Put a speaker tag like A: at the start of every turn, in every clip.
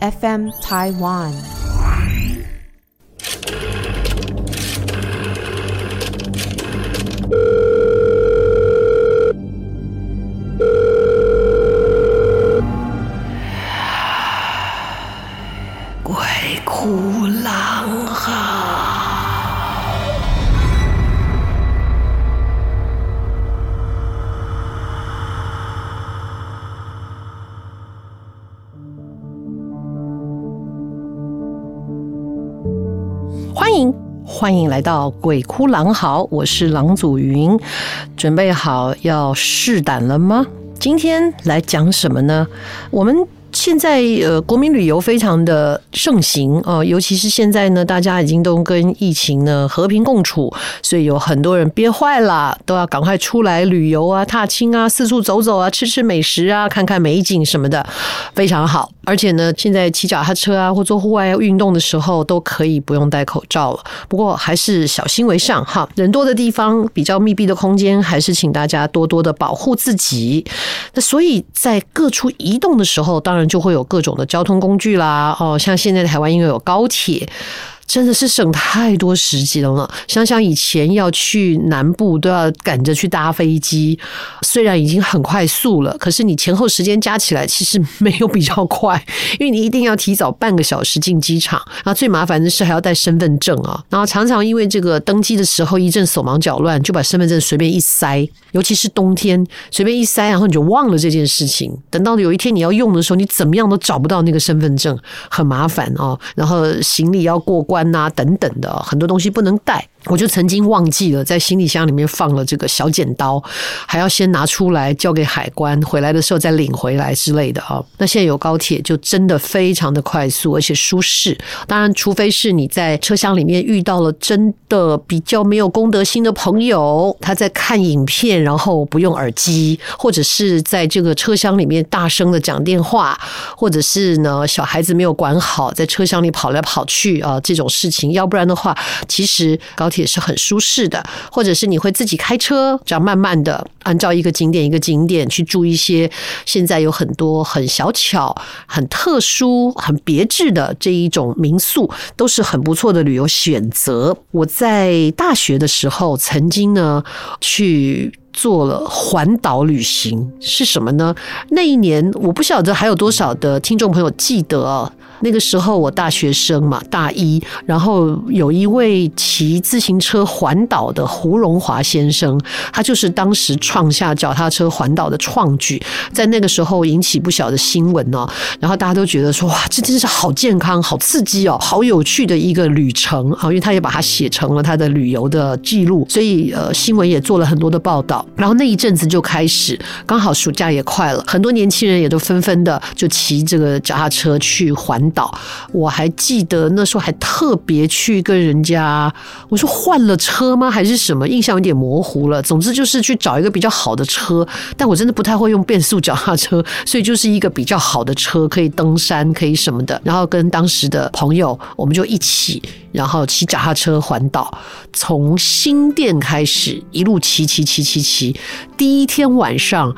A: FM Taiwan。
B: 欢迎来到《鬼哭狼嚎》，我是狼祖云，准备好要试胆了吗？今天来讲什么呢？我们。现在呃，国民旅游非常的盛行哦，尤其是现在呢，大家已经都跟疫情呢和平共处，所以有很多人憋坏了，都要赶快出来旅游啊、踏青啊、四处走走啊、吃吃美食啊、看看美景什么的，非常好。而且呢，现在骑脚踏车啊或做户外运动的时候，都可以不用戴口罩了。不过还是小心为上哈，人多的地方、比较密闭的空间，还是请大家多多的保护自己。那所以在各处移动的时候，当然。就会有各种的交通工具啦，哦，像现在台湾因为有高铁。真的是省太多时间了。想想以前要去南部都要赶着去搭飞机，虽然已经很快速了，可是你前后时间加起来其实没有比较快，因为你一定要提早半个小时进机场。然后最麻烦的是还要带身份证啊，然后常常因为这个登机的时候一阵手忙脚乱，就把身份证随便一塞，尤其是冬天随便一塞，然后你就忘了这件事情。等到有一天你要用的时候，你怎么样都找不到那个身份证，很麻烦哦。然后行李要过关。啊，等等的很多东西不能带。我就曾经忘记了在行李箱里面放了这个小剪刀，还要先拿出来交给海关，回来的时候再领回来之类的啊。那现在有高铁，就真的非常的快速而且舒适。当然，除非是你在车厢里面遇到了真的比较没有公德心的朋友，他在看影片，然后不用耳机，或者是在这个车厢里面大声的讲电话，或者是呢小孩子没有管好，在车厢里跑来跑去啊这种事情。要不然的话，其实高铁。也是很舒适的，或者是你会自己开车，这样慢慢的按照一个景点一个景点去住一些现在有很多很小巧、很特殊、很别致的这一种民宿，都是很不错的旅游选择。我在大学的时候曾经呢去做了环岛旅行，是什么呢？那一年我不晓得还有多少的听众朋友记得。那个时候我大学生嘛，大一，然后有一位骑自行车环岛的胡荣华先生，他就是当时创下脚踏车环岛的创举，在那个时候引起不小的新闻哦，然后大家都觉得说哇，这真是好健康、好刺激哦，好有趣的一个旅程啊，因为他也把它写成了他的旅游的记录，所以呃新闻也做了很多的报道，然后那一阵子就开始，刚好暑假也快了，很多年轻人也都纷纷的就骑这个脚踏车去环。岛，我还记得那时候还特别去跟人家，我说换了车吗？还是什么？印象有点模糊了。总之就是去找一个比较好的车，但我真的不太会用变速脚踏车，所以就是一个比较好的车，可以登山，可以什么的。然后跟当时的朋友，我们就一起，然后骑脚踏车环岛，从新店开始，一路骑骑骑骑骑，第一天晚上。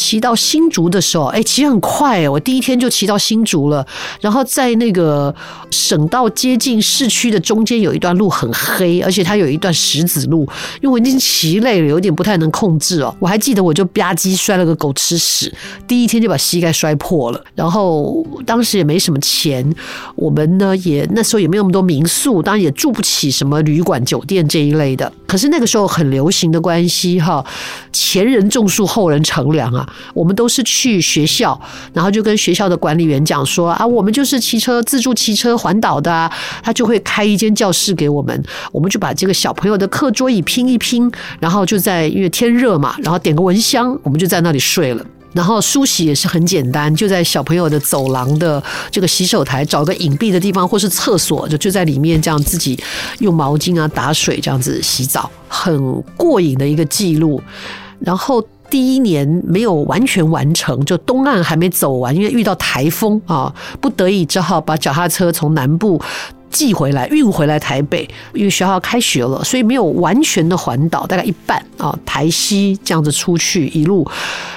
B: 骑到新竹的时候，哎，骑很快哦，我第一天就骑到新竹了。然后在那个省道接近市区的中间有一段路很黑，而且它有一段石子路，因为我已经骑累了，有点不太能控制哦。我还记得我就吧唧摔了个狗吃屎，第一天就把膝盖摔破了。然后当时也没什么钱，我们呢也那时候也没有那么多民宿，当然也住不起什么旅馆、酒店这一类的。可是那个时候很流行的关系哈，前人种树，后人乘凉啊。我们都是去学校，然后就跟学校的管理员讲说啊，我们就是骑车自助骑车环岛的啊，他就会开一间教室给我们，我们就把这个小朋友的课桌椅拼一拼，然后就在因为天热嘛，然后点个蚊香，我们就在那里睡了。然后梳洗也是很简单，就在小朋友的走廊的这个洗手台找个隐蔽的地方，或是厕所，就就在里面这样自己用毛巾啊打水这样子洗澡，很过瘾的一个记录。然后第一年没有完全完成，就东岸还没走完，因为遇到台风啊，不得已只好把脚踏车从南部。寄回来，运回来台北，因为学校开学了，所以没有完全的环岛，大概一半啊，台西这样子出去一路，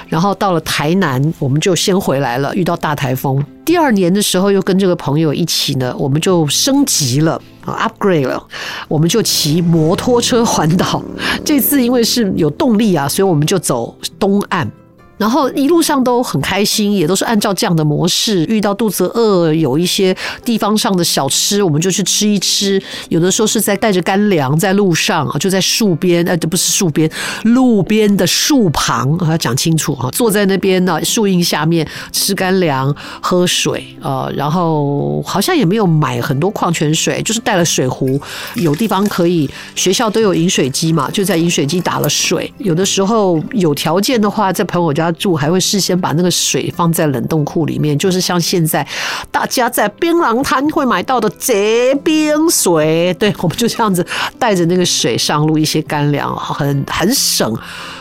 B: 然后到了台南，我们就先回来了。遇到大台风，第二年的时候又跟这个朋友一起呢，我们就升级了啊，upgrade 了，我们就骑摩托车环岛。这次因为是有动力啊，所以我们就走东岸。然后一路上都很开心，也都是按照这样的模式。遇到肚子饿，有一些地方上的小吃，我们就去吃一吃。有的时候是在带着干粮在路上啊，就在树边，呃，这不是树边，路边的树旁，我要讲清楚哈，坐在那边呢，树荫下面吃干粮、喝水，啊，然后好像也没有买很多矿泉水，就是带了水壶，有地方可以，学校都有饮水机嘛，就在饮水机打了水。有的时候有条件的话，在朋友家。住还会事先把那个水放在冷冻库里面，就是像现在大家在槟榔摊会买到的结冰水。对，我们就这样子带着那个水上路，一些干粮，很很省。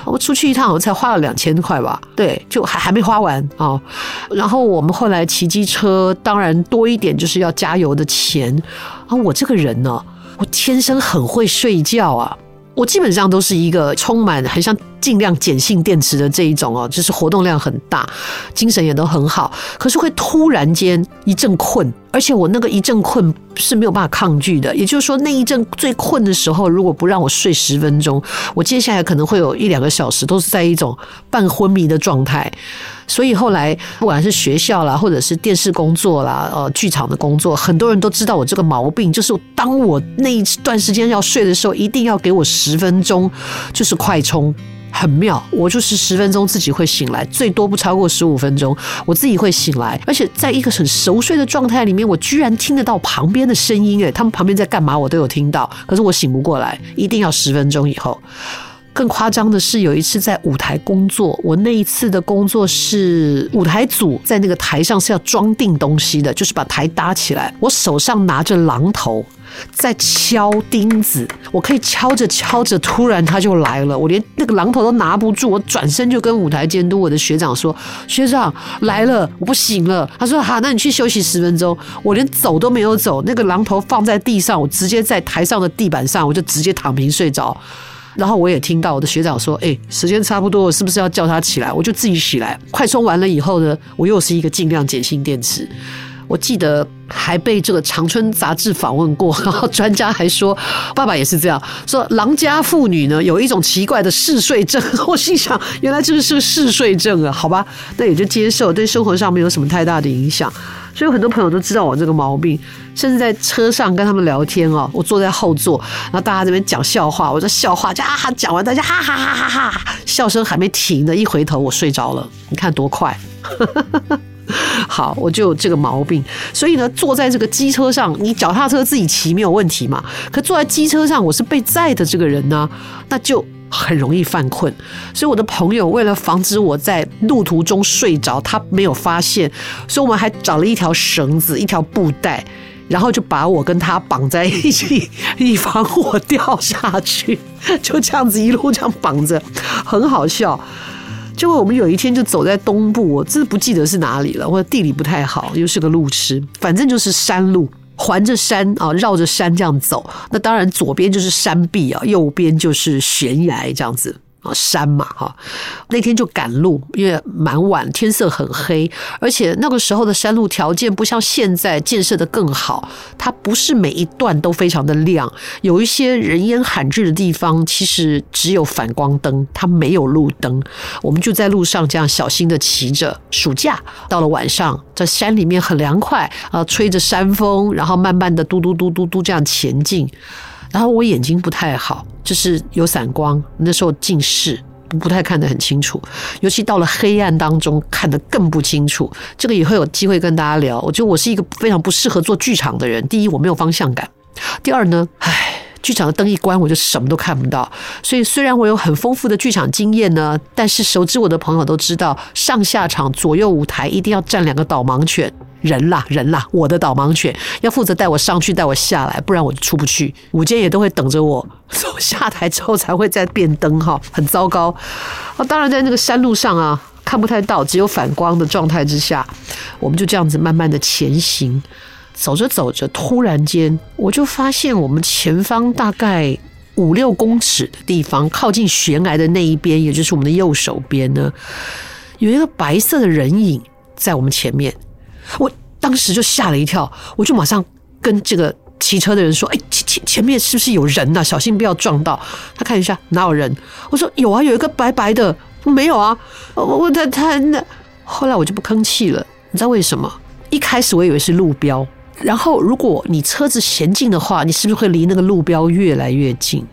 B: 我出去一趟，我才花了两千块吧。对，就还还没花完啊。然后我们后来骑机车，当然多一点就是要加油的钱啊。我这个人呢，我天生很会睡觉啊。我基本上都是一个充满很像尽量碱性电池的这一种哦，就是活动量很大，精神也都很好，可是会突然间一阵困，而且我那个一阵困是没有办法抗拒的。也就是说，那一阵最困的时候，如果不让我睡十分钟，我接下来可能会有一两个小时都是在一种半昏迷的状态。所以后来，不管是学校啦，或者是电视工作啦，呃，剧场的工作，很多人都知道我这个毛病，就是当我那一段时间要睡的时候，一定要给我十分钟，就是快充，很妙。我就是十分钟自己会醒来，最多不超过十五分钟，我自己会醒来，而且在一个很熟睡的状态里面，我居然听得到旁边的声音，诶，他们旁边在干嘛，我都有听到，可是我醒不过来，一定要十分钟以后。更夸张的是，有一次在舞台工作，我那一次的工作是舞台组在那个台上是要装订东西的，就是把台搭起来。我手上拿着榔头在敲钉子，我可以敲着敲着，突然他就来了，我连那个榔头都拿不住，我转身就跟舞台监督我的学长说：“学长来了，我不行了。”他说：“好，那你去休息十分钟。”我连走都没有走，那个榔头放在地上，我直接在台上的地板上，我就直接躺平睡着。然后我也听到我的学长说：“哎，时间差不多，我是不是要叫他起来？”我就自己起来，快充完了以后呢，我又是一个尽量碱性电池。我记得还被这个长春杂志访问过，然后专家还说，爸爸也是这样说，狼家妇女呢有一种奇怪的嗜睡症。我心想，原来这个是个嗜睡症啊，好吧，那也就接受，对生活上没有什么太大的影响。所以很多朋友都知道我这个毛病，甚至在车上跟他们聊天哦，我坐在后座，然后大家这边讲笑话，我这笑话就啊哈讲完，大家哈哈哈哈哈，笑声还没停呢，一回头我睡着了，你看多快。好，我就有这个毛病，所以呢，坐在这个机车上，你脚踏车自己骑没有问题嘛？可坐在机车上，我是被载的这个人呢，那就很容易犯困。所以我的朋友为了防止我在路途中睡着，他没有发现，所以我们还找了一条绳子、一条布带，然后就把我跟他绑在一起，以防我掉下去。就这样子一路这样绑着，很好笑。结果我们有一天就走在东部，我真的不记得是哪里了，或者地理不太好，又是个路痴，反正就是山路，环着山啊，绕着山这样走。那当然左边就是山壁啊，右边就是悬崖这样子。啊，山嘛，哈，那天就赶路，因为蛮晚，天色很黑，而且那个时候的山路条件不像现在建设的更好，它不是每一段都非常的亮，有一些人烟罕至的地方，其实只有反光灯，它没有路灯。我们就在路上这样小心的骑着。暑假到了晚上，在山里面很凉快啊，吹着山风，然后慢慢的嘟嘟嘟嘟嘟这样前进。然后我眼睛不太好，就是有散光，那时候近视，不太看得很清楚，尤其到了黑暗当中，看得更不清楚。这个也会有机会跟大家聊。我觉得我是一个非常不适合做剧场的人。第一，我没有方向感；第二呢，唉，剧场的灯一关，我就什么都看不到。所以虽然我有很丰富的剧场经验呢，但是熟知我的朋友都知道，上下场左右舞台一定要站两个导盲犬。人啦，人啦，我的导盲犬要负责带我上去，带我下来，不然我就出不去。舞监也都会等着我，走下台之后才会再变灯哈，很糟糕。啊，当然在那个山路上啊，看不太到，只有反光的状态之下，我们就这样子慢慢的前行。走着走着，突然间我就发现我们前方大概五六公尺的地方，靠近悬崖的那一边，也就是我们的右手边呢，有一个白色的人影在我们前面。我当时就吓了一跳，我就马上跟这个骑车的人说：“哎，前前前面是不是有人呐？小心不要撞到。”他看一下，哪有人？我说：“有啊，有一个白白的。”没有啊，我他他那后来我就不吭气了。你知道为什么？一开始我以为是路标，然后如果你车子前进的话，你是不是会离那个路标越来越近？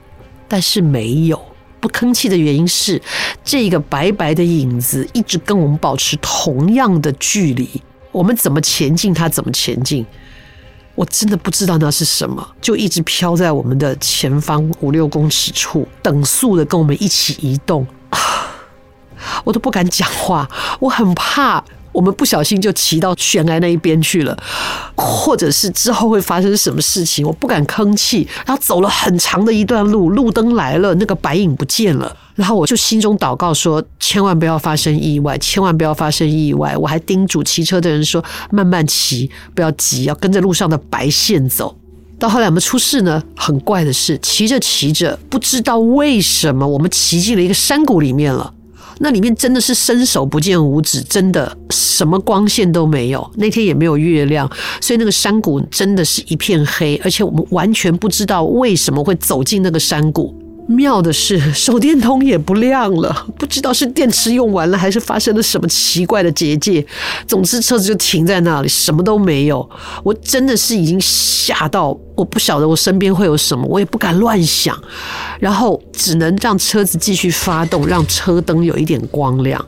B: 但是没有，不吭气的原因是这个白白的影子一直跟我们保持同样的距离。我们怎么前进，它怎么前进，我真的不知道那是什么，就一直飘在我们的前方五六公尺处，等速的跟我们一起移动，我都不敢讲话，我很怕。我们不小心就骑到悬崖那一边去了，或者是之后会发生什么事情，我不敢吭气。然后走了很长的一段路，路灯来了，那个白影不见了。然后我就心中祷告说：千万不要发生意外，千万不要发生意外。我还叮嘱骑车的人说：慢慢骑，不要急，要跟着路上的白线走。到后来我们出事呢，很怪的是，骑着骑着，不知道为什么我们骑进了一个山谷里面了。那里面真的是伸手不见五指，真的什么光线都没有。那天也没有月亮，所以那个山谷真的是一片黑，而且我们完全不知道为什么会走进那个山谷。妙的是，手电筒也不亮了，不知道是电池用完了，还是发生了什么奇怪的结界。总之，车子就停在那里，什么都没有。我真的是已经吓到，我不晓得我身边会有什么，我也不敢乱想，然后只能让车子继续发动，让车灯有一点光亮。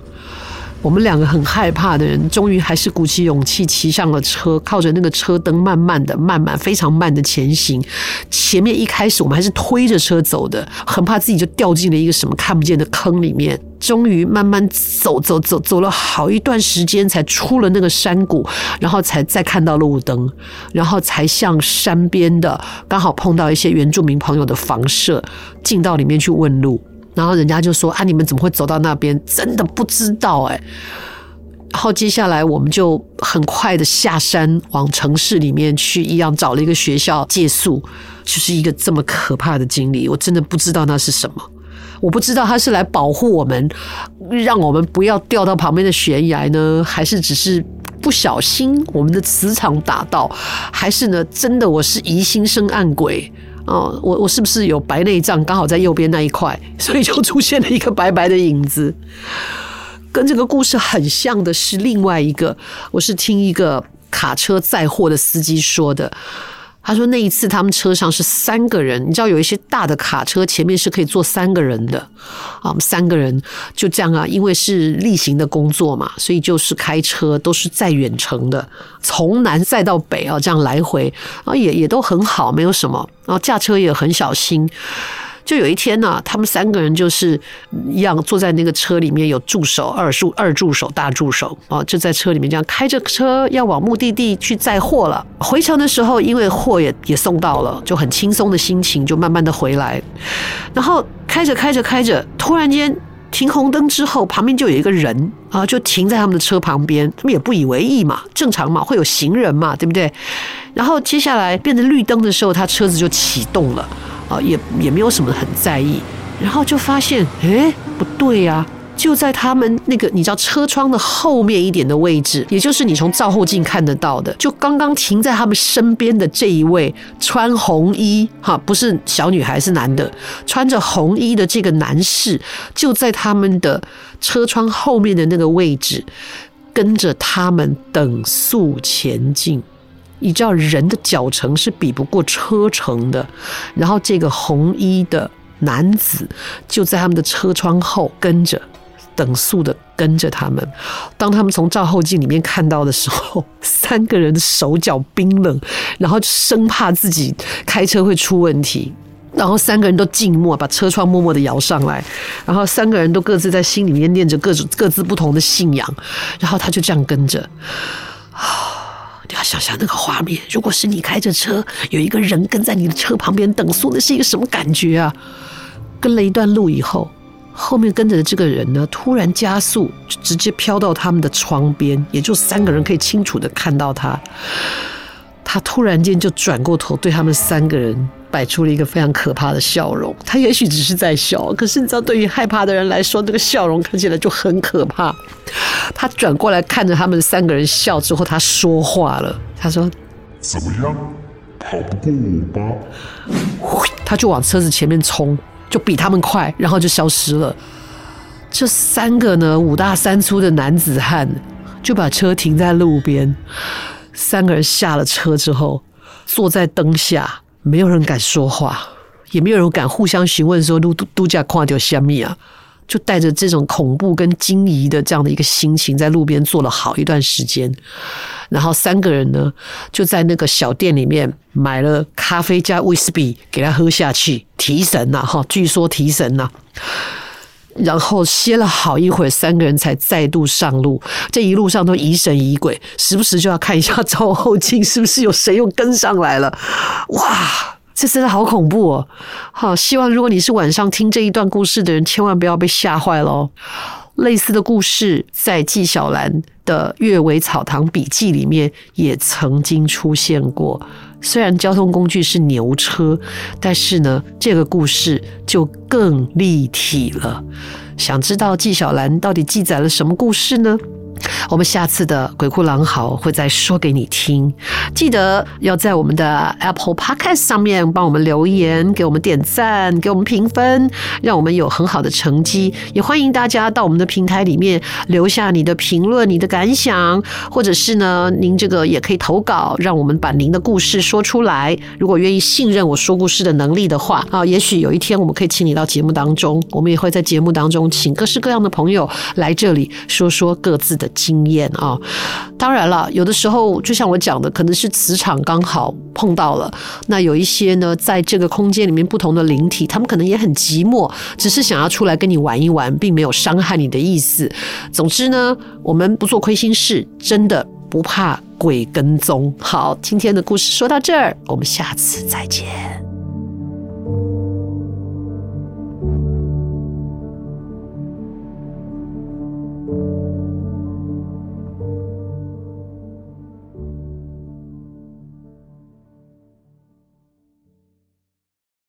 B: 我们两个很害怕的人，终于还是鼓起勇气骑上了车，靠着那个车灯，慢慢的、慢慢、非常慢的前行。前面一开始我们还是推着车走的，很怕自己就掉进了一个什么看不见的坑里面。终于慢慢走走走，走了好一段时间，才出了那个山谷，然后才再看到路灯，然后才向山边的刚好碰到一些原住民朋友的房舍，进到里面去问路。然后人家就说：“啊，你们怎么会走到那边？真的不知道哎。”然后接下来我们就很快的下山往城市里面去，一样找了一个学校借宿，就是一个这么可怕的经历。我真的不知道那是什么，我不知道他是来保护我们，让我们不要掉到旁边的悬崖呢，还是只是不小心我们的磁场打到，还是呢真的我是疑心生暗鬼。哦，我我是不是有白内障？刚好在右边那一块，所以就出现了一个白白的影子。跟这个故事很像的是另外一个，我是听一个卡车载货的司机说的。他说那一次他们车上是三个人，你知道有一些大的卡车前面是可以坐三个人的啊，三个人就这样啊，因为是例行的工作嘛，所以就是开车都是在远程的，从南再到北啊，这样来回啊，也也都很好，没有什么，然后驾车也很小心。就有一天呢、他们三个人就是一样坐在那个车里面，有助手、二助、二助手、大助手啊，就在车里面这样开着车要往目的地去载货了。回程的时候，因为货也也送到了，就很轻松的心情就慢慢的回来。然后开着开着开着，突然间停红灯之后，旁边就有一个人啊，就停在他们的车旁边。他们也不以为意嘛，正常嘛，会有行人嘛，对不对？然后接下来变成绿灯的时候，他车子就启动了。啊，也也没有什么很在意，然后就发现，诶，不对呀，就在他们那个你知道车窗的后面一点的位置，也就是你从照后镜看得到的，就刚刚停在他们身边的这一位穿红衣，哈，不是小女孩，是男的，穿着红衣的这个男士，就在他们的车窗后面的那个位置，跟着他们等速前进。你知道人的脚程是比不过车程的，然后这个红衣的男子就在他们的车窗后跟着，等速的跟着他们。当他们从照后镜里面看到的时候，三个人的手脚冰冷，然后生怕自己开车会出问题。然后三个人都静默，把车窗默默的摇上来，然后三个人都各自在心里面念着各种各自不同的信仰，然后他就这样跟着。啊，你要想想那个画面，如果是你开着车，有一个人跟在你的车旁边等速，那是一个什么感觉啊？跟了一段路以后，后面跟着的这个人呢，突然加速，直接飘到他们的窗边，也就三个人可以清楚的看到他。他突然间就转过头，对他们三个人。摆出了一个非常可怕的笑容，他也许只是在笑，可是你知道，对于害怕的人来说，那个笑容看起来就很可怕。他转过来看着他们三个人笑之后，他说话了，他说：“
C: 怎么样，跑不过我吧？”
B: 他就往车子前面冲，就比他们快，然后就消失了。这三个呢，五大三粗的男子汉就把车停在路边，三个人下了车之后，坐在灯下。没有人敢说话，也没有人敢互相询问说度度假跨掉虾米啊，就带着这种恐怖跟惊疑的这样的一个心情，在路边坐了好一段时间。然后三个人呢，就在那个小店里面买了咖啡加威士忌给他喝下去，提神呐，哈，据说提神呐。然后歇了好一会儿，三个人才再度上路。这一路上都疑神疑鬼，时不时就要看一下照后镜，是不是有谁又跟上来了？哇，这真的好恐怖哦！好，希望如果你是晚上听这一段故事的人，千万不要被吓坏喽。类似的故事在纪晓岚的《阅微草堂笔记》里面也曾经出现过。虽然交通工具是牛车，但是呢，这个故事就更立体了。想知道纪晓岚到底记载了什么故事呢？我们下次的鬼哭狼嚎会再说给你听，记得要在我们的 Apple Podcast 上面帮我们留言，给我们点赞，给我们评分，让我们有很好的成绩。也欢迎大家到我们的平台里面留下你的评论、你的感想，或者是呢，您这个也可以投稿，让我们把您的故事说出来。如果愿意信任我说故事的能力的话，啊，也许有一天我们可以请你到节目当中，我们也会在节目当中请各式各样的朋友来这里说说各自的经验啊，当然了，有的时候就像我讲的，可能是磁场刚好碰到了。那有一些呢，在这个空间里面不同的灵体，他们可能也很寂寞，只是想要出来跟你玩一玩，并没有伤害你的意思。总之呢，我们不做亏心事，真的不怕鬼跟踪。好，今天的故事说到这儿，我们下次再见。